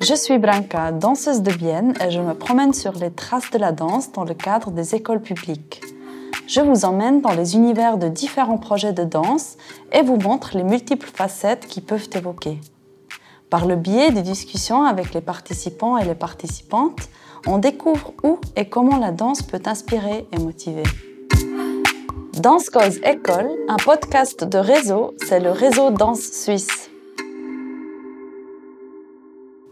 Je suis Branka, danseuse de Bienne et je me promène sur les traces de la danse dans le cadre des écoles publiques. Je vous emmène dans les univers de différents projets de danse et vous montre les multiples facettes qui peuvent évoquer. Par le biais des discussions avec les participants et les participantes, on découvre où et comment la danse peut inspirer et motiver. Danse Cause École, un podcast de réseau, c'est le réseau Danse Suisse.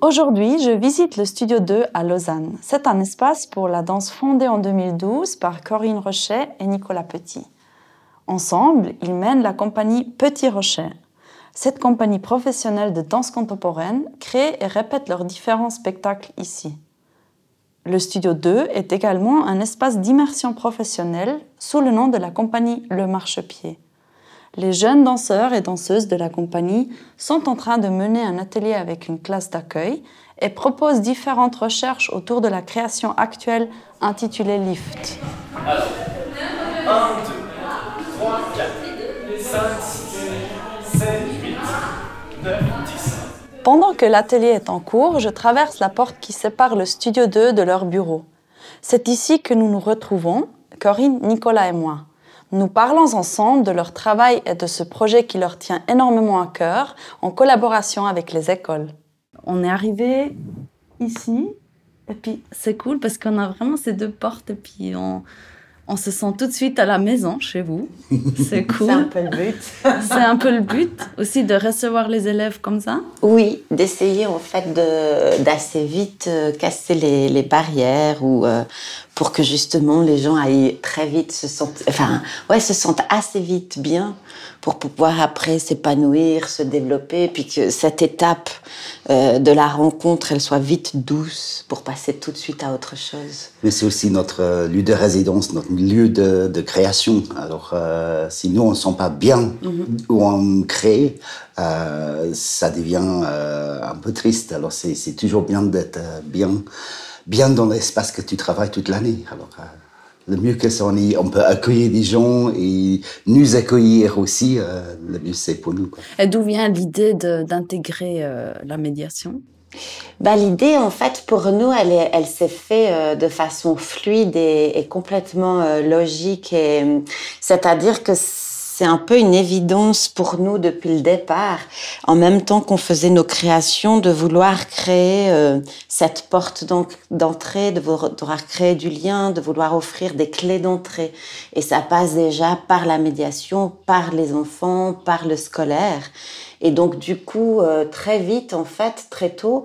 Aujourd'hui, je visite le Studio 2 à Lausanne. C'est un espace pour la danse fondé en 2012 par Corinne Rochet et Nicolas Petit. Ensemble, ils mènent la compagnie Petit Rocher. Cette compagnie professionnelle de danse contemporaine crée et répète leurs différents spectacles ici. Le Studio 2 est également un espace d'immersion professionnelle sous le nom de la compagnie Le Marchepied les jeunes danseurs et danseuses de la compagnie sont en train de mener un atelier avec une classe d'accueil et proposent différentes recherches autour de la création actuelle intitulée Lift. Alors, 1, 2, 3, 4, 5, 6, 7, 8, 9, 10. Pendant que l'atelier est en cours, je traverse la porte qui sépare le studio 2 de leur bureau. C'est ici que nous nous retrouvons, Corinne, Nicolas et moi. Nous parlons ensemble de leur travail et de ce projet qui leur tient énormément à cœur en collaboration avec les écoles. On est arrivé ici et puis c'est cool parce qu'on a vraiment ces deux portes et puis on, on se sent tout de suite à la maison chez vous. C'est cool. c'est un peu le but. c'est un peu le but aussi de recevoir les élèves comme ça? Oui, d'essayer en fait d'assez vite euh, casser les, les barrières ou euh, pour que justement les gens aillent très vite se sentent, enfin, ouais, se sentent assez vite bien pour pouvoir après s'épanouir, se développer, puis que cette étape euh, de la rencontre, elle soit vite douce pour passer tout de suite à autre chose. Mais c'est aussi notre lieu de résidence, notre lieu de, de création. Alors, euh, si nous on ne sent pas bien mhm. où on crée, euh, ça devient euh, un peu triste. Alors, c'est toujours bien d'être bien bien dans l'espace que tu travailles toute l'année. Alors, le mieux que ça, on, on peut accueillir des gens et nous accueillir aussi, le mieux c'est pour nous. Et d'où vient l'idée d'intégrer la médiation? Bah, L'idée, en fait, pour nous, elle, s'est faite de façon fluide et, et complètement logique. C'est-à-dire que c'est un peu une évidence pour nous depuis le départ, en même temps qu'on faisait nos créations, de vouloir créer euh, cette porte d'entrée, de vouloir créer du lien, de vouloir offrir des clés d'entrée. Et ça passe déjà par la médiation, par les enfants, par le scolaire. Et donc du coup, euh, très vite, en fait, très tôt,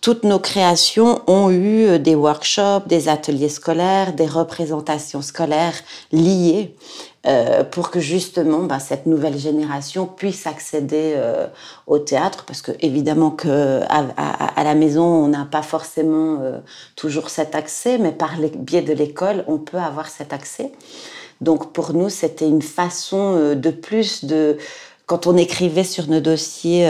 toutes nos créations ont eu euh, des workshops, des ateliers scolaires, des représentations scolaires liées. Euh, pour que justement bah, cette nouvelle génération puisse accéder euh, au théâtre, parce que évidemment que à, la maison on n'a pas forcément euh, toujours cet accès, mais par le biais de l'école on peut avoir cet accès. Donc pour nous c'était une façon de plus de quand on écrivait sur nos dossiers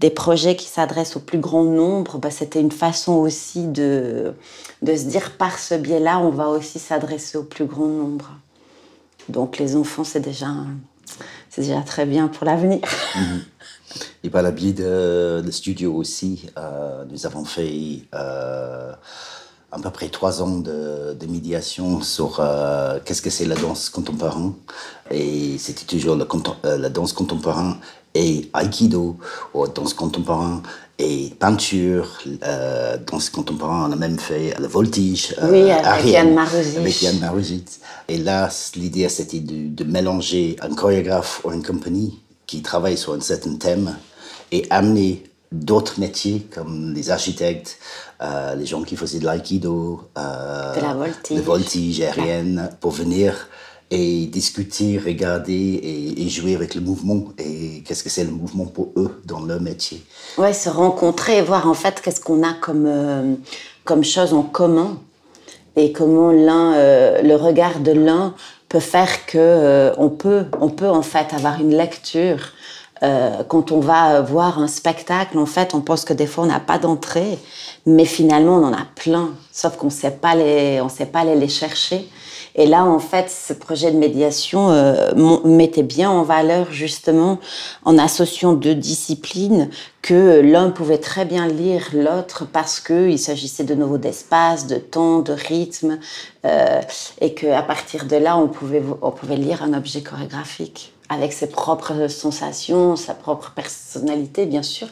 des projets qui s'adressent au plus grand nombre, bah, c'était une façon aussi de, de se dire par ce biais-là, on va aussi s'adresser au plus grand nombre. Donc les enfants, c'est déjà, très bien pour l'avenir. Mhm. Et par la de studio aussi, euh, nous avons fait euh, à peu près trois ans de, médiation sur euh, qu'est-ce que c'est la danse contemporaine. Et c'était toujours la, la danse contemporaine et aikido, ou danse contemporaine et peinture, euh, danse contemporaine, on a même fait le voltige. Euh, avec Yann Maruzit. Et là, l'idée, c'était de, de, mélanger un chorégraphe ou une compagnie qui travaille sur un certain thème et amener d'autres métiers comme les architectes, euh, les gens qui faisaient de l'aïkido, euh, de la voltige, de voltige aérienne, pour venir et discuter, regarder et, jouer avec le mouvement et qu'est-ce que c'est le mouvement pour eux dans leur métier? Ouais, se rencontrer et voir en fait qu'est-ce qu'on a comme, euh, comme chose en commun et comment l'un, euh, le regard de l'un peut faire que euh, on peut, on peut en fait avoir une lecture. Quand on va voir un spectacle, en fait, on pense que des fois on n'a pas d'entrée, mais finalement on en a plein, sauf qu'on sait pas les, on sait pas aller les chercher. Et là, en fait, ce projet de médiation euh, mettait bien en valeur justement en associant deux disciplines que l'un pouvait très bien lire l'autre parce qu'il s'agissait de nouveau d'espace, de temps, de rythme, euh, et qu'à partir de là, on pouvait, on pouvait lire un objet chorégraphique avec ses propres sensations, sa propre personnalité, bien sûr.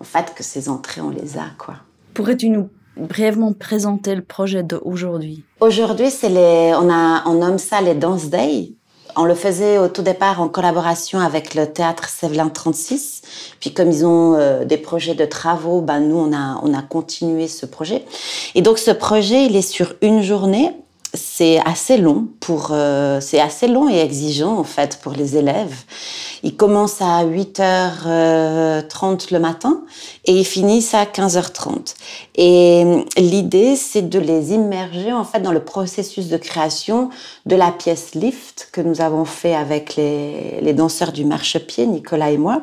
En fait, que ces entrées, on les a, quoi. Pourrais-tu nous brièvement présenter le projet d'aujourd'hui Aujourd'hui, c'est les, on, a, on nomme ça les Dance Day. On le faisait au tout départ en collaboration avec le théâtre Sévelin 36. Puis comme ils ont euh, des projets de travaux, ben nous on a on a continué ce projet. Et donc ce projet, il est sur une journée c'est assez long pour euh, c'est assez long et exigeant en fait pour les élèves. Ils commencent à 8h30 le matin et ils finissent à 15h30. Et euh, l'idée c'est de les immerger en fait dans le processus de création de la pièce Lift que nous avons fait avec les, les danseurs du marchepied Nicolas et moi.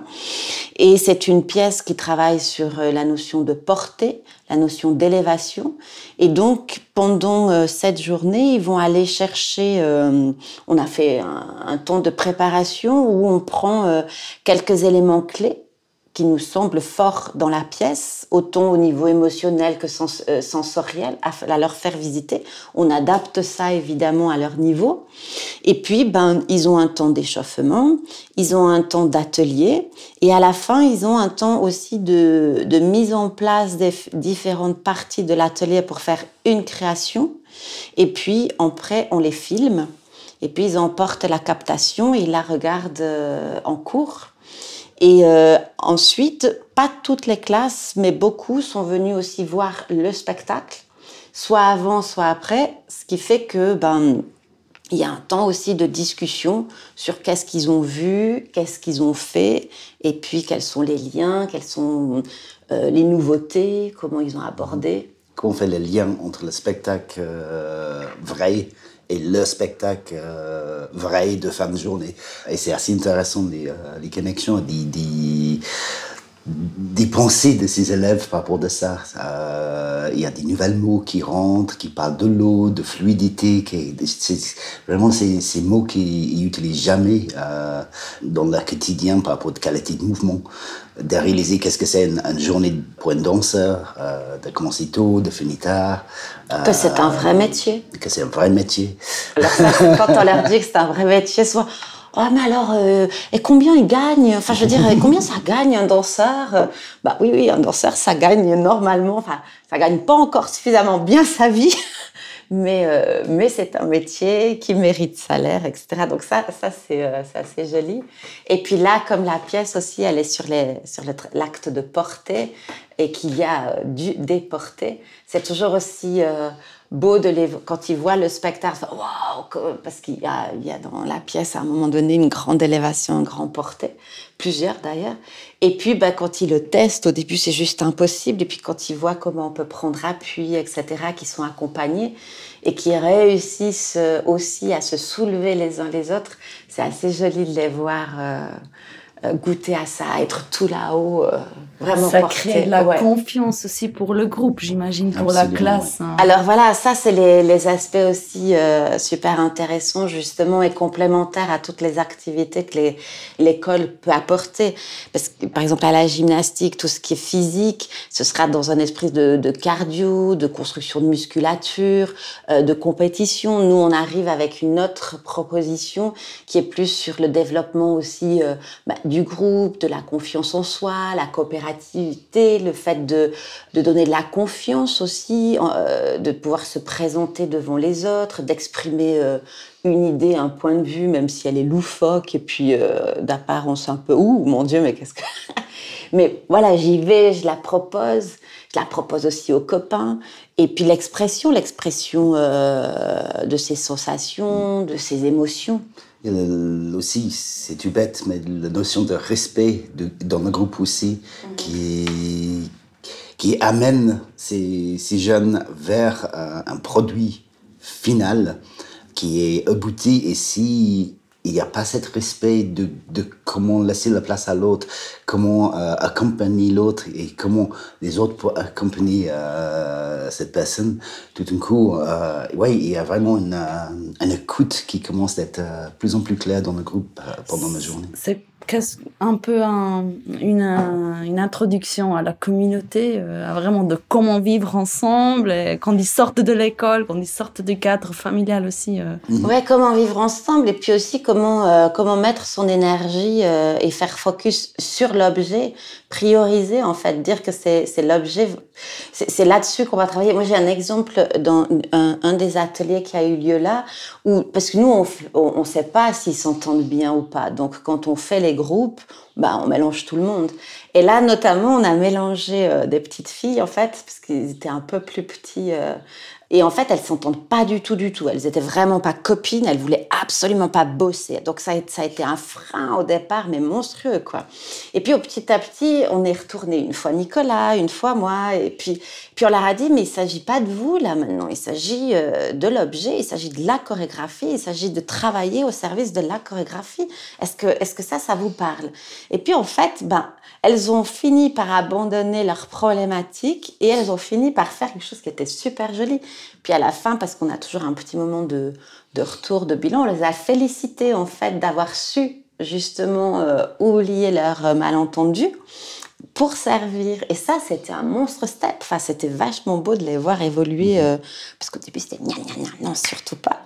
Et c'est une pièce qui travaille sur euh, la notion de portée, la notion d'élévation. Et donc, pendant euh, cette journée, ils vont aller chercher, euh, on a fait un, temps de préparation où on prend euh, quelques éléments clés qui nous semblent forts dans la pièce, autant au niveau émotionnel que sensoriel, à, leur faire visiter. On adapte ça évidemment à leur niveau. Et puis, ben, ils ont un temps d'échauffement, ils ont un temps d'atelier, et à la fin, ils ont un temps aussi de, mise en place des différentes parties de l'atelier pour faire une création. Et puis, après, on les filme, et puis ils emportent la captation et ils la regardent euh, en cours. Et euh, ensuite, pas toutes les classes, mais beaucoup sont venus aussi voir le spectacle, soit avant, soit après, ce qui fait que ben il y a un temps aussi de discussion sur qu'est-ce qu'ils ont vu, qu'est-ce qu'ils ont fait, et puis quels sont les liens, quelles sont euh, les nouveautés, comment ils ont abordé. Comment on fait les liens entre le spectacle euh, vrai et le spectacle euh, vrai de fin de journée. Et c'est assez intéressant les, les connexions, des, des, pensées de ces élèves par rapport à ça. Euh, il y a des nouveaux mots qui rentrent, qui parlent de l'eau, de fluidité. Qui, vraiment, c'est ces mots qu'ils n'utilisent jamais dans leur quotidien par rapport à la qualité de mouvement de réaliser qu'est-ce que c'est une, journée pour un danseur, euh, de commencer tôt, de finir tard. que c'est un vrai métier. Que c'est un vrai métier. quand on leur dit que c'est un vrai métier, soit Oh, mais alors, euh, et combien il gagne? Enfin, je veux dire, combien ça gagne un danseur? Bah oui, oui, un danseur, ça gagne normalement. Enfin, ça gagne pas encore suffisamment bien sa vie mais, euh, mais c'est un métier qui mérite salaire, etc. Donc ça, ça c'est euh, assez joli. Et puis là, comme la pièce aussi, elle est sur l'acte sur de porter et qu'il y a euh, du déporter, c'est toujours aussi beau de les, quand ils voient le spectacle, parce qu'il y a, y a dans la pièce à un moment donné une grande élévation, un grand porté, plusieurs d'ailleurs. Et puis bah, quand ils le testent, au début c'est juste impossible, et puis quand ils voient comment on peut prendre appui, etc., qui sont accompagnés et qui réussissent euh, aussi à se soulever les uns les autres, c'est assez joli de les voir. Euh, goûter à ça, être tout là-haut, euh, vraiment Ça crée de la confiance aussi pour le groupe, j'imagine, pour la classe. Hein. Alors voilà, ça c'est les, les, aspects aussi euh, super intéressants justement et complémentaires à toutes les activités que l'école peut apporter. Parce que par exemple à la gymnastique, tout ce qui est physique, ce sera dans un esprit de, de cardio, de construction de musculature, de compétition. Nous on arrive avec une autre proposition qui est plus sur le développement aussi bah, du groupe, de la confiance en soi, la coopérativité, le fait de, de donner de la confiance aussi, euh, de pouvoir se présenter devant les autres, d'exprimer euh, une idée, un point de vue, même si elle est loufoque et puis euh, d'apparence un peu ouh mon Dieu, mais qu'est-ce que. mais voilà, j'y vais, je la propose, je la propose aussi aux copains. Et puis l'expression, l'expression de ses sensations, de ses émotions. Il aussi, c'est tout bête, mais la notion de respect de, dans le groupe aussi, mhm. qui, qui amène ces, ces jeunes vers un, produit final qui est abouti. Et si il n'y a pas cet respect de, de, comment laisser la place à l'autre, comment euh, accompagner l'autre et comment les autres pour accompagner euh, cette personne. Tout d'un coup, euh, ouais, il y a vraiment une, une écoute qui commence d'être plus en plus claire dans le groupe pendant la journée. Un peu une, une, introduction à la communauté, à vraiment de comment vivre ensemble, et quand ils sortent de l'école, quand ils sortent du cadre familial aussi. Mhm. Ouais, comment vivre ensemble et puis aussi comment, euh, comment mettre son énergie euh, et faire focus sur l'objet, prioriser en fait, dire que c'est l'objet, c'est là-dessus qu'on va travailler. Moi j'ai un exemple dans un, un, des ateliers qui a eu lieu là, où, parce que nous on ne sait pas s'ils s'entendent bien ou pas. Donc quand on fait les groupes, bah, on mélange tout le monde. Et là, notamment, on a mélangé euh, des petites filles, en fait, parce qu'ils étaient un peu plus petits et en fait, elles s'entendent pas du tout, du tout. Elles étaient vraiment pas copines. Elles voulaient absolument pas bosser. Donc ça a, ça a été un frein au départ, mais monstrueux, quoi. Et puis au petit à petit, on est retourné une fois Nicolas, une fois moi. Et puis, puis on leur a dit, mais il s'agit pas de vous là maintenant. Il s'agit euh, de l'objet. Il s'agit de la chorégraphie. Il s'agit de travailler au service de la chorégraphie. Est-ce que, est-ce que ça, ça vous parle? Et puis en fait, ben, elles ont fini par abandonner leurs problématiques et elles ont fini par faire quelque chose qui était super joli. Puis à la fin, parce qu'on a toujours un petit moment de, de, retour, de bilan, on les a félicitées en fait d'avoir su justement euh, oublier leurs euh, malentendus pour servir. Et ça, c'était un monstre step. Enfin, c'était vachement beau de les voir évoluer. Euh, parce qu'au début, c'était gna gna gna, non, surtout pas.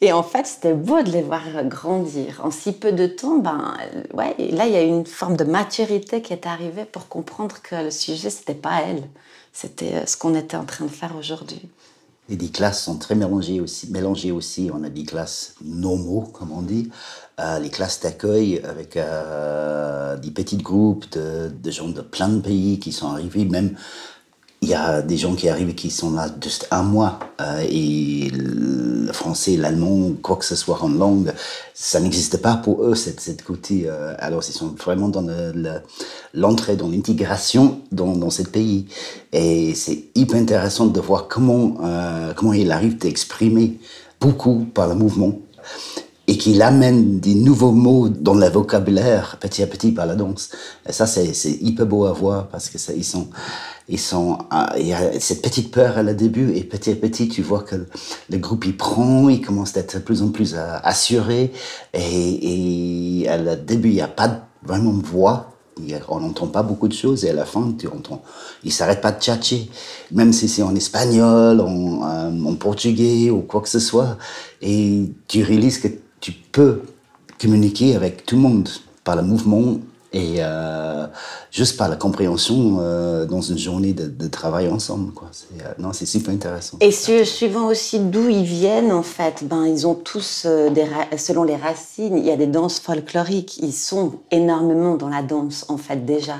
Et en fait, c'était beau de les voir grandir. En si peu de temps, ben, ouais, là, il y a une forme de maturité qui est arrivée pour comprendre que le sujet, c'était pas elle. C'était euh, ce qu'on était en train de faire aujourd'hui. Et des classes sont très mélangées aussi. Mélangées aussi. On a des classes normaux, comme on dit, euh, les classes d'accueil avec euh, des petits groupes de, gens de plein de pays qui sont arrivés, même il y a des gens qui arrivent qui sont là juste un mois euh, et le français, l'allemand, quoi que ce soit en langue, ça n'existe pas pour eux, cette, côté. Alors, ils sont vraiment dans l'entrée, dans l'intégration dans, dans ce pays. Et c'est hyper intéressant de voir comment, comment il arrive d'exprimer beaucoup par le mouvement et qu'il amène des nouveaux mots dans le vocabulaire petit à petit par la danse. Et ça, c'est hyper beau à voir parce que ça, ils sont ils sont, ah, il y a cette petite peur à le début et petit à petit tu vois que le groupe il prend, il commence d'être de plus en plus euh, assuré et, et à le début il n'y a pas vraiment de voix, on n'entend pas beaucoup de choses et à la fin tu entends, il s'arrête pas de tchatcher, même si c'est en espagnol, euh, en portugais ou quoi que ce soit. Et tu réalises que tu peux communiquer avec tout le monde par le mouvement et euh, juste par la compréhension euh, dans une journée de, travail ensemble. Quoi. Euh, non, c'est super intéressant. Et suivant aussi d'où ils viennent, en fait, ben, ils ont tous, des selon les racines, il y a des danses folkloriques. Ils sont énormément dans la danse, en fait, déjà.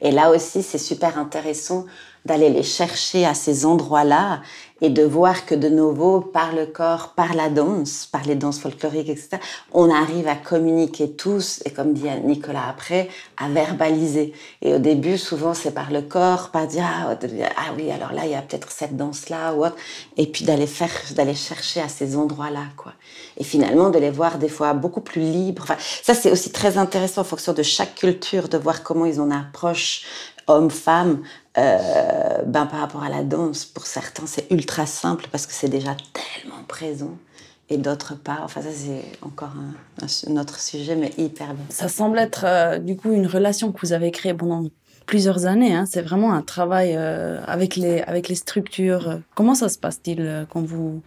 Et là aussi, c'est super intéressant d'aller les chercher à ces endroits-là et de voir que de nouveau, par le corps, par la danse, par les danses folkloriques, etc., on arrive à communiquer tous, et comme dit Nicolas après, à verbaliser. Et au début, souvent, c'est par le corps, pas dire, ah, ah, oui, alors là, il y a peut-être cette danse-là ou autre, et puis d'aller faire, d'aller chercher à ces endroits-là, quoi. Et finalement, de les voir des fois beaucoup plus libres. Ça, c'est aussi très intéressant en fonction de chaque culture, de voir comment ils en approchent homme-femme, euh, ben, par rapport à la danse, pour certains, c'est ultra simple parce que c'est déjà tellement présent. Et d'autres pas. Enfin, ça, c'est encore un, autre sujet, mais hyper bien. Ça semble être, euh, du coup, une relation que vous avez créée pendant plusieurs années. Hein. C'est vraiment un travail euh, avec, les, avec les structures. Comment ça se passe-t-il quand vous...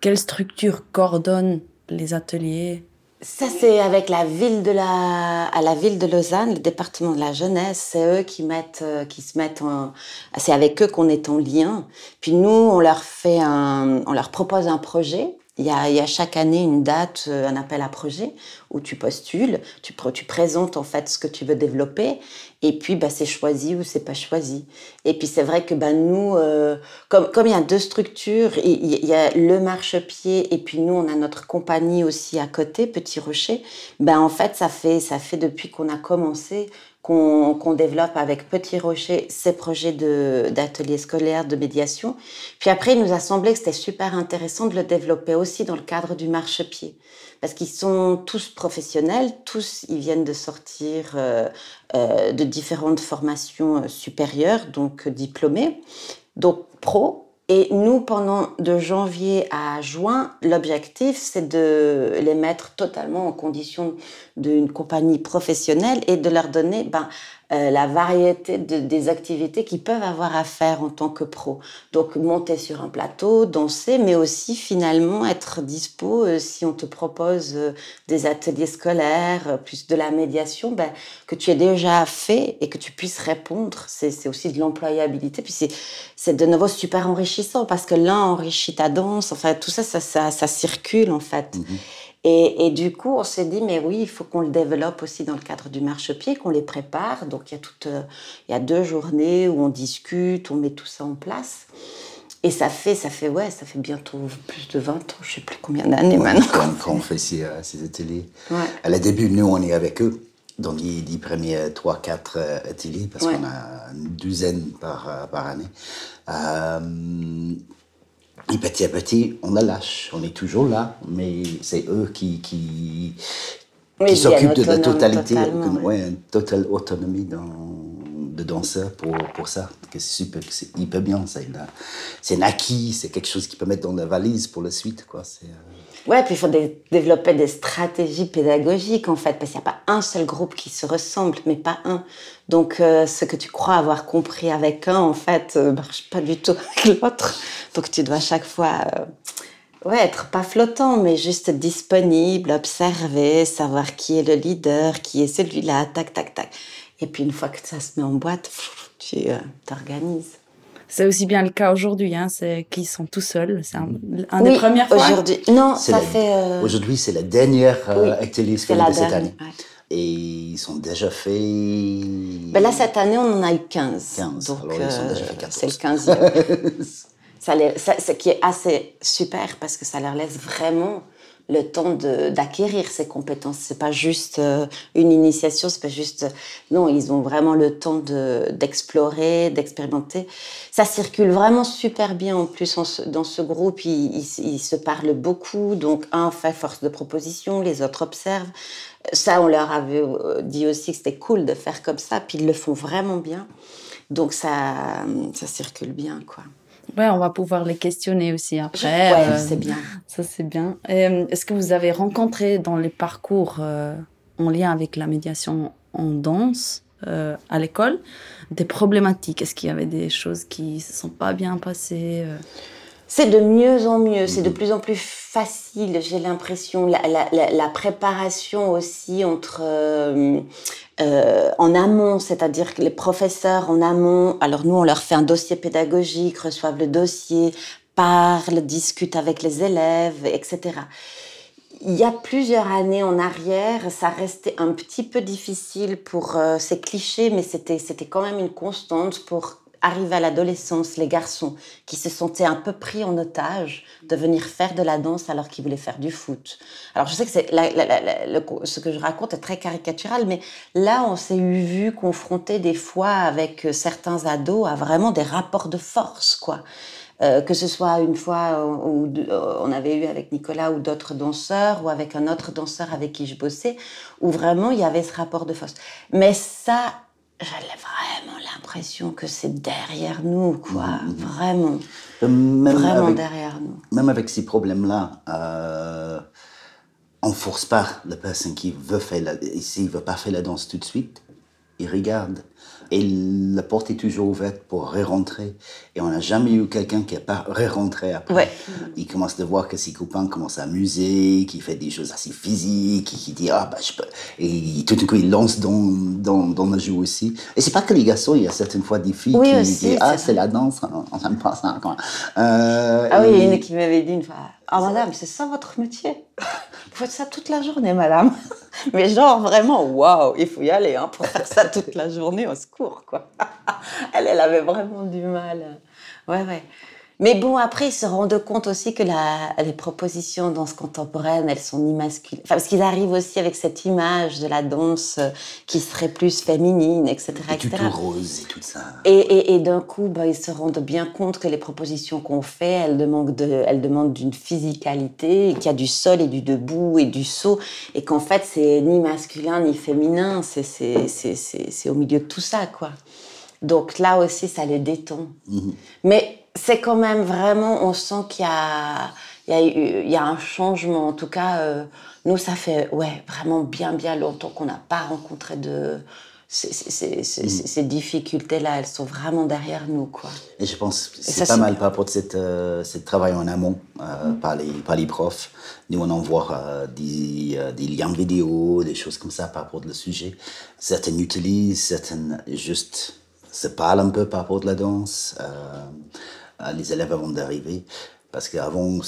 Quelle structure coordonne les ateliers? Ça, c'est avec la ville de la, à la ville de Lausanne, le département de la jeunesse. C'est eux qui mettent, euh, qui se mettent en, c'est avec eux qu'on est en lien. Puis nous, on leur fait un, on leur propose un projet il y, a, chaque année une date, euh, un appel à projet où tu postules, tu, présentes en fait ce que tu veux développer et puis bah, c'est choisi ou c'est pas choisi. Et puis c'est vrai que bah, nous, euh, comme, comme il y a deux structures, il, y a le marchepied et puis nous on a notre compagnie aussi à côté, Petit Rocher, ben en fait ça fait, ça fait depuis qu'on a commencé qu'on développe avec Petit Rocher ces projets d'ateliers scolaires, de médiation. Puis après, il nous a semblé que c'était super intéressant de le développer aussi dans le cadre du marchepied. Parce qu'ils sont tous professionnels, tous ils viennent de sortir euh, euh, de différentes formations supérieures, donc diplômés, donc pro, et nous, pendant de janvier à juin, l'objectif, c'est de les mettre totalement en condition d'une compagnie professionnelle et de leur donner ben, euh, la variété de, des activités qu'ils peuvent avoir à faire en tant que pro. Donc monter sur un plateau, danser, mais aussi finalement être dispo euh, si on te propose euh, des ateliers scolaires, plus de la médiation, ben, que tu aies déjà fait et que tu puisses répondre. C'est aussi de l'employabilité. Puis c'est de nouveau super enrichissant parce que l'un enrichit ta danse. Enfin, tout ça, ça, ça, ça circule en fait. Mm-hmm. Et, du coup, on s'est dit, mais oui, il faut qu'on le développe aussi dans le cadre du marchepied, qu'on les prépare. Donc, il y, a toute, euh, il y a deux journées où on discute, on met tout ça en place. Et ça fait, ça fait, ouais, ça fait bientôt plus de 20 ans, je sais plus combien d'années maintenant. Quand, on fait ces, euh, ces ateliers. À la début, nous, on est avec eux dans les, premiers 3-4 euh, ateliers, parce qu'on a une douzaine par, par année. Et petit à petit, on la lâche. On est toujours là, mais c'est eux qui, qui, qui s'occupent de la totalité, ouais. une totale autonomie dans, de danseur pour, pour ça. C'est super, c'est hyper bien. C'est un acquis, c'est quelque chose qu'ils peuvent mettre dans la valise pour la suite. Quoi. C'est, euh, Ouais, puis il faut développer des stratégies pédagogiques en fait, parce qu'il n'y a pas un seul groupe qui se ressemble, mais pas un. Donc euh, ce que tu crois avoir compris avec un, en fait, ne euh, marche pas du tout avec l'autre. Donc tu dois chaque fois, euh, ouais, être pas flottant, mais juste disponible, observer, savoir qui est le leader, qui est celui-là, tac, tac, tac. Et puis une fois que ça se met en boîte, tu t'organises. C'est aussi bien le cas aujourd'hui, hein, c'est qu'ils sont tout seuls. C'est un, des premières fois. aujourd'hui. Non, ça fait. Euh, aujourd'hui, c'est la dernière euh, atelier de cette année. Et ils sont déjà faits. Ben là, cette année, on en a eu 15. 15. Donc, Alors, ils sont déjà fait 14. Euh, c'est le 15e. ça, ça, ce qui est assez super parce que ça leur laisse vraiment le temps d'acquérir ces compétences. C'est pas juste euh, une initiation, c'est pas juste non, ils ont vraiment le temps d'explorer, d'expérimenter. Ça circule vraiment super bien en plus dans ce groupe. Ils, ils, se parlent beaucoup, donc un fait force de proposition, les autres observent. Ça, on leur avait euh, dit aussi que c'était cool de faire comme ça, puis ils le font vraiment bien. Donc ça, ça circule bien, quoi. Ouais, on va pouvoir les questionner aussi après. Ouais, euh, c'est bien. Ça, c'est bien. Euh, est-ce que vous avez rencontré dans les parcours euh, en lien avec la médiation en danse à l'école des problématiques? Est-ce qu'il y avait des choses qui ne se sont pas bien passées c'est de mieux en mieux, c'est de plus en plus facile, j'ai l'impression. La, la, la, préparation aussi entre euh, euh, en amont, c'est-à-dire que les professeurs en amont, alors nous on leur fait un dossier pédagogique, reçoivent le dossier, parlent, discutent avec les élèves, etc. Il y a plusieurs années en arrière, ça restait un petit peu difficile pour euh, ces clichés, mais c'était c'était quand même une constante pour arrive à l'adolescence, les garçons qui se sentaient un peu pris en otage de venir faire de la danse alors qu'ils voulaient faire du foot. Alors je sais que c'est ce que je raconte est très caricatural, mais là on s'est eu vu confronté des fois avec euh, certains ados à vraiment des rapports de force, quoi. Euh, que ce soit une fois où, on avait eu avec Nicolas ou d'autres danseurs, ou avec un autre danseur avec qui je bossais, où vraiment il y avait ce rapport de force. Mais ça, j'ai vraiment l'impression que c'est derrière nous, quoi. Mm-hmm. Vraiment. Même vraiment derrière nous. Même avec ces problèmes-là, euh, on ne force pas la personne qui veut faire la... S'il ne veut pas faire la danse tout de suite, il regarde. Et la porte est toujours ouverte pour re-rentrer. Et on n'a jamais eu quelqu'un qui n'a pas re-rentré après. Il commence à voir que ses copains commencent à amuser, qui fait des choses assez physiques, qui dit ah bah je peux. Et tout d'un coup il lance dans, dans, dans le jeu aussi. Et c'est pas que les garçons, il y a certaines fois des filles qui disent ah c'est la danse, on n'aime pas ça. Euh, ah oui, il y a une qui m'avait dit une fois ah madame, c'est ça votre métier? Vous faites ça toute la journée, madame. Mais genre vraiment, waouh, il faut y aller hein, pour faire ça toute la journée au secours, quoi. elle, elle avait vraiment du mal. Ouais, ouais. Mais bon, après, ils se rendent compte aussi que la, les propositions danse contemporaine, elles sont ni masculines. Enfin, parce qu'ils arrivent aussi avec cette image de la danse euh, qui serait plus féminine, etc. Et etc. tout rose et tout ça. Et, et, et d'un coup, bah, ils se rendent bien compte que les propositions qu'on fait, elles demandent, de, elles demandent d'une physicalité, qu'il y a du sol et du debout et du saut, et qu'en fait, c'est ni masculin ni féminin, c'est, c'est, c'est, c'est, c'est au milieu de tout ça, quoi. Donc là aussi, ça les détend. Mhm. Mais c'est quand même vraiment, on sent qu'il y a, il y a, eu- il y a un changement. En tout cas, euh, nous, ça fait ouais, vraiment bien, bien longtemps qu'on n'a pas rencontré de. Ces, ces- ces- ces- ces difficultés-là, elles sont vraiment derrière nous, quoi. Et je pense que c'est pas mal bien. par rapport à cette, euh, ce travail en amont euh, par, les, par les profs. Nous, on envoie euh, des, des liens vidéo, des choses comme ça par rapport au sujet. Certaines utilisent, certaines juste se parlent un peu par rapport à la danse, les élèves avant d'arriver. Parce qu'avant,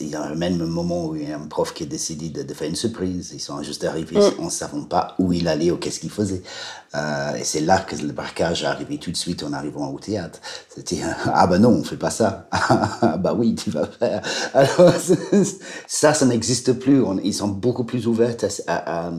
il y a même un moment où il y a un prof qui a décidé de, de faire une surprise. Ils sont juste arrivés en ne savant pas où il allait ou qu'est-ce qu'il faisait. Euh, et c'est là que le braquage est arrivé tout de suite en arrivant au théâtre. C'était ah ben non, on fait pas ça. Ah bah oui, tu vas faire. Alors ça, ça n'existe plus. On- ils sont beaucoup plus ouverts à, à- à-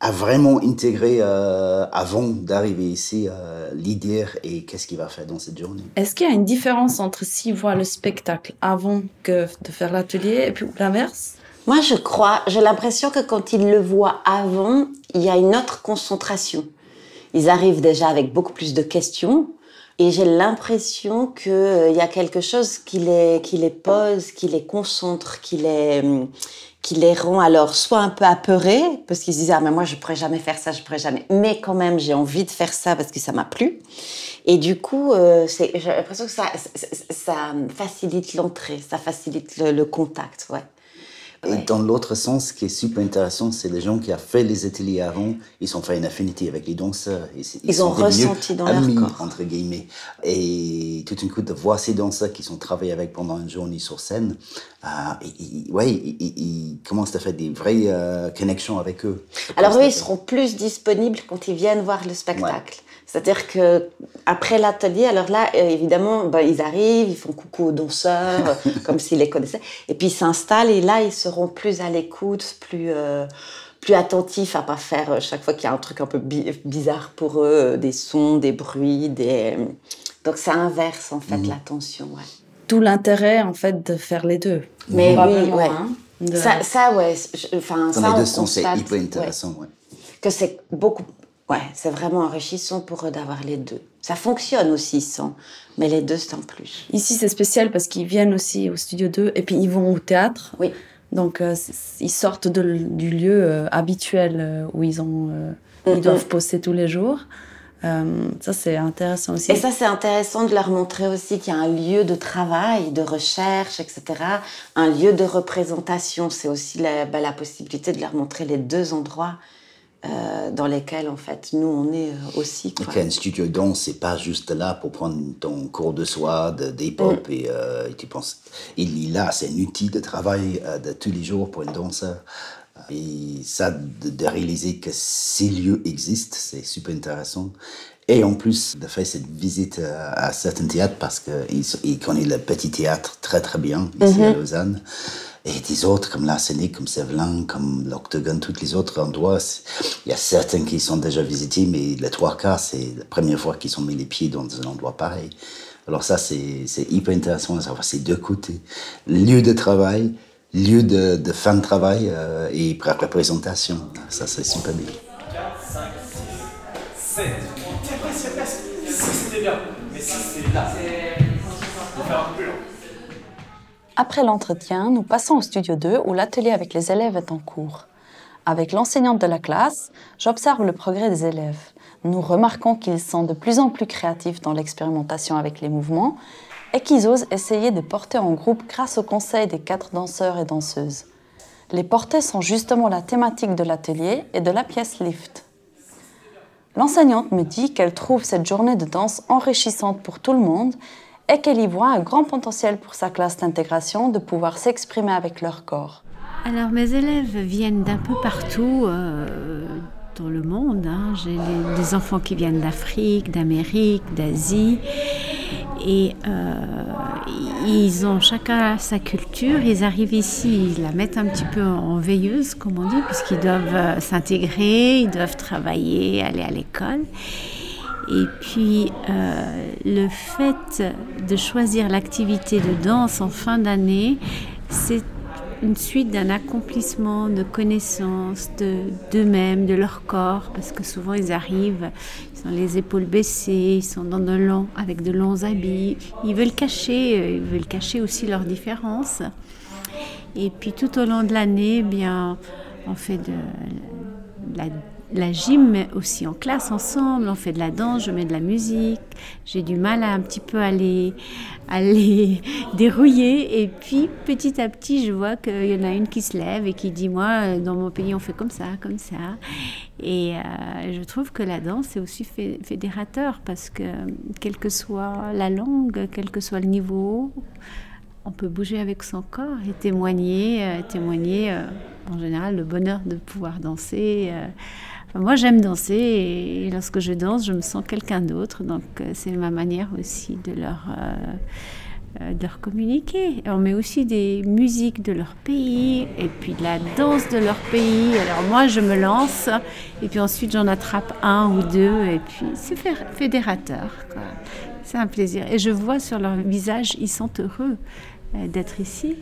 à vraiment intégrer euh, avant d'arriver ici euh, l'idée et qu'est-ce qu'il va faire dans cette journée. Est-ce qu'il y a une différence entre s'ils voient le spectacle avant que de faire l'atelier et puis l'inverse? Moi, je crois, j'ai l'impression que quand ils le voient avant, il y a une autre concentration. Ils arrivent déjà avec beaucoup plus de questions. Et j'ai l'impression qu'il y a quelque chose qui les, qui les pose, qui les concentre, qui les, hum, qui les rend alors soit un peu apeurés, parce qu'ils se disent, ah, mais moi, je pourrais jamais faire ça, je pourrais jamais. Mais quand même, j'ai envie de faire ça parce que ça m'a plu. Et du coup, euh, j'ai l'impression que ça, ça, ça facilite l'entrée, ça facilite le, le contact, ouais. Et dans l'autre sens, ce qui est super intéressant, c'est les gens qui ont fait les ateliers avant, ils ont fait une affinité avec les danseurs. Ils, Ils sont ont ressenti dans leur amis, corps. entre guillemets. Et tout d'un coup, de voir ces danseurs qui sont travaillés avec pendant une journée sur scène, euh, ils, ils- ouais, ils, ils- ils commencent à faire des vraies euh, connexions avec eux. Alors eux, ils seront plus disponibles quand ils viennent voir le spectacle. C'est-à-dire que après l'atelier, alors là, euh, évidemment, ben, ils arrivent, ils font coucou aux danseurs, euh, comme s'ils les connaissaient, et puis ils s'installent et là, ils seront plus à l'écoute, plus euh, plus attentifs à pas faire chaque fois qu'il y a un truc un peu bi- bizarre pour eux, des sons, des bruits, des donc ça inverse en fait Mhm. l'attention. Ouais. Tout l'intérêt en fait de faire les deux. Mais oui, ouais. hein, de- Ça, ça, ouais, enfin ça, les on c'est constate, hyper ouais. intéressant. ouais. que c'est beaucoup. Ouais, c'est vraiment enrichissant pour eux d'avoir les deux. Ça fonctionne aussi sans, mais les deux c'est en plus. Ici, c'est spécial parce qu'ils viennent aussi au studio 2 et puis ils vont au théâtre. Oui. Donc, euh, ils sortent de du lieu euh, habituel euh, où ils, ont, ils doivent poster tous les jours. Ça, c'est intéressant aussi. Et ça, c'est intéressant de leur montrer aussi qu'il y a un lieu de travail, de recherche, etc. Un lieu de représentation. C'est aussi la, bah, la possibilité de leur montrer les deux endroits euh, dans lesquels, en fait, nous, on est euh, aussi. Quoi. Donc, un studio de danse, c'est pas juste là pour prendre ton cours de soir, de hip-hop, Mm. et, euh, et tu penses, il est là, c'est un outil de travail euh, de tous les jours pour un danseur. Et ça, de, de réaliser que ces lieux existent, c'est super intéressant. Et en plus, de faire cette visite à certains théâtres, parce qu'il il connaît le petit théâtre très très bien, ici Mm-hmm. à Lausanne. Et des autres, comme la Séné, comme Sévelin, comme l'Octogone, tous les autres endroits, il y a certains qui sont déjà visités, mais les trois quarts, c'est la première fois qu'ils ont mis les pieds dans un endroit pareil. Alors ça, c'est hyper intéressant de savoir ces deux côtés. Lieu de travail, lieu de, fin de travail euh, et pré- représentation. Ça, c'est super bien. 7. Tiens, presque, presque. 6, c'était bien. Mais 6, c'est là. Après l'entretien, nous passons au studio 2 où l'atelier avec les élèves est en cours. Avec l'enseignante de la classe, j'observe le progrès des élèves. Nous remarquons qu'ils sont de plus en plus créatifs dans l'expérimentation avec les mouvements et qu'ils osent essayer de porter en groupe grâce au conseil des quatre danseurs et danseuses. Les portées sont justement la thématique de l'atelier et de la pièce Lift. L'enseignante me dit qu'elle trouve cette journée de danse enrichissante pour tout le monde et qu'elle y voit un grand potentiel pour sa classe d'intégration de pouvoir s'exprimer avec leur corps. Alors mes élèves viennent d'un peu partout euh, dans le monde. hein. J'ai des, enfants qui viennent d'Afrique, d'Amérique, d'Asie. Et euh, ils ont chacun sa culture. Ils arrivent ici, ils la mettent un petit peu en veilleuse, comme on dit, puisqu'ils doivent euh, s'intégrer, ils doivent travailler, aller à l'école. Et puis, euh, le fait de choisir l'activité de danse en fin d'année, c'est une suite d'un accomplissement de connaissances d'eux-mêmes, de, leur corps, parce que souvent ils arrivent, ils ont les épaules baissées, ils sont dans de longs, avec de longs habits, ils veulent cacher, euh, ils veulent cacher aussi leurs différences. Et puis tout au long de l'année, eh bien, on fait de la la gym, mais aussi en classe ensemble. On fait de la danse, je mets de la musique. J'ai du mal à un petit peu aller, aller dérouiller. Et puis petit à petit, je vois qu'il y en a une qui se lève et qui dit Moi, dans mon pays, on fait comme ça, comme ça. Et euh, je trouve que la danse est aussi fédérateur parce que, quelle que soit la langue, quel que soit le niveau, on peut bouger avec son corps et témoigner, euh, témoigner euh, en général le bonheur de pouvoir danser moi, j'aime danser et lorsque je danse, je me sens quelqu'un d'autre. Donc, euh, c'est ma manière aussi de leur, euh, euh, de leur communiquer. On met aussi des musiques de leur pays et puis de la danse de leur pays. Alors, moi, je me lance et puis ensuite, j'en attrape un ou deux et puis c'est fédérateur. C'est un plaisir. Et je vois sur leur visage, ils sont heureux d'être ici.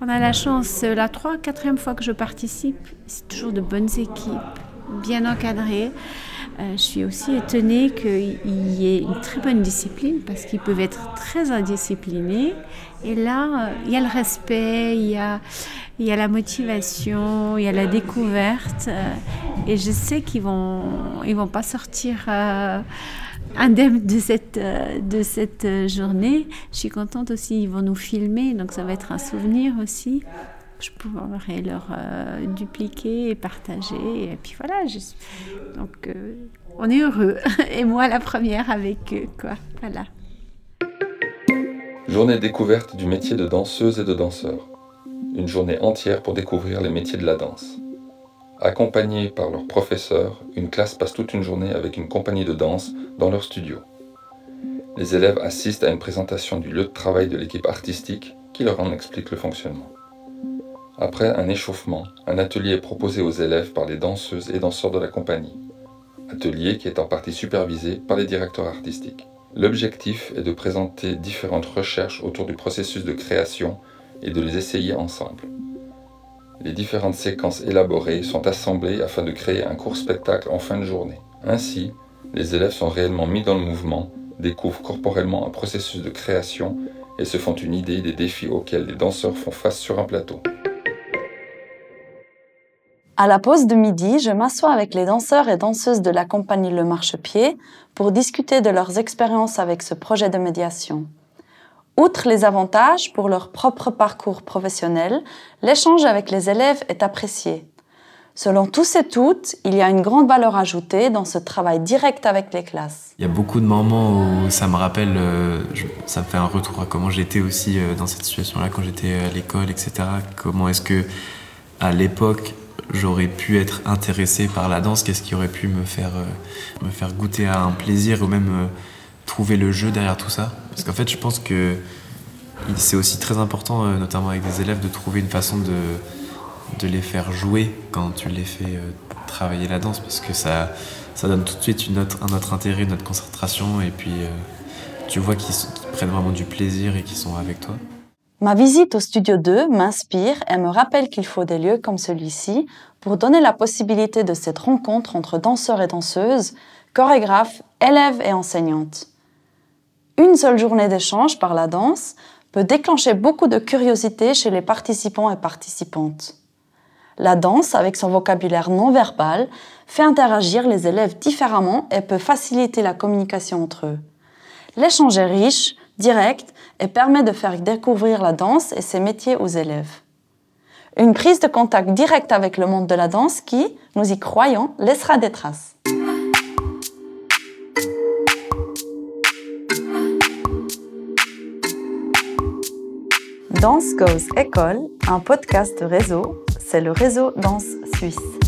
On a la chance, la trois, quatrième fois que je participe, c'est toujours de bonnes équipes bien encadré. Euh, je suis aussi étonnée qu'il y ait une très bonne discipline parce qu'ils peuvent être très indisciplinés. Et là, euh, il y a le respect, il y a, la motivation, il y a la découverte. Euh, et je sais qu'ils vont, ils vont pas sortir indemnes de cette, de cette journée. Je suis contente aussi, ils vont nous filmer, donc ça va être un souvenir aussi je pourrais leur euh, dupliquer et partager. Et puis voilà, donc euh, on est heureux. Et moi, la première avec eux, quoi. Voilà. Journée découverte du métier de danseuse et de danseur. Une journée entière pour découvrir les métiers de la danse. Accompagnés par leurs professeurs, une classe passe toute une journée avec une compagnie de danse dans leur studio. Les élèves assistent à une présentation du lieu de travail de l'équipe artistique qui leur en explique le fonctionnement. Après un échauffement, un atelier est proposé aux élèves par les danseuses et danseurs de la compagnie. Atelier qui est en partie supervisé par les directeurs artistiques. L'objectif est de présenter différentes recherches autour du processus de création et de les essayer ensemble. Les différentes séquences élaborées sont assemblées afin de créer un court spectacle en fin de journée. Ainsi, les élèves sont réellement mis dans le mouvement, découvrent corporellement un processus de création et se font une idée des défis auxquels les danseurs font face sur un plateau. À la pause de midi, je m'assois avec les danseurs et danseuses de la compagnie Le Marchepied pour discuter de leurs expériences avec ce projet de médiation. Outre les avantages pour leur propre parcours professionnel, l'échange avec les élèves est apprécié. Selon tous et toutes, il y a une grande valeur ajoutée dans ce travail direct avec les classes. Il y a beaucoup de moments où ça me rappelle, euh, ça me fait un retour à comment j'étais aussi euh, dans cette situation-là quand j'étais à l'école, etc. Comment est-ce que, à l'époque, j'aurais pu être intéressé par la danse, qu'est-ce qui aurait pu me faire, euh, me faire goûter à un plaisir ou même euh, trouver le jeu derrière tout ça? Parce qu'en fait, je pense que c'est aussi très important, euh, notamment avec des élèves, de trouver une façon de, de les faire jouer quand tu les fais travailler la danse, parce que ça, ça donne tout de suite un autre intérêt, une autre concentration, et puis tu vois qu'ils prennent vraiment du plaisir et qu'ils sont avec toi. Ma visite au studio 2 m'inspire et me rappelle qu'il faut des lieux comme celui-ci pour donner la possibilité de cette rencontre entre danseurs et danseuses, chorégraphes, élèves et enseignantes. Une seule journée d'échange par la danse peut déclencher beaucoup de curiosité chez les participants et participantes. La danse, avec son vocabulaire non verbal, fait interagir les élèves différemment et peut faciliter la communication entre eux. L'échange est riche, direct et permet de faire découvrir la danse et ses métiers aux élèves. Une prise de contact direct avec le monde de la danse qui, nous y croyons, laissera des traces. Danse Goes École, un podcast réseau, c'est le réseau Danse Suisse.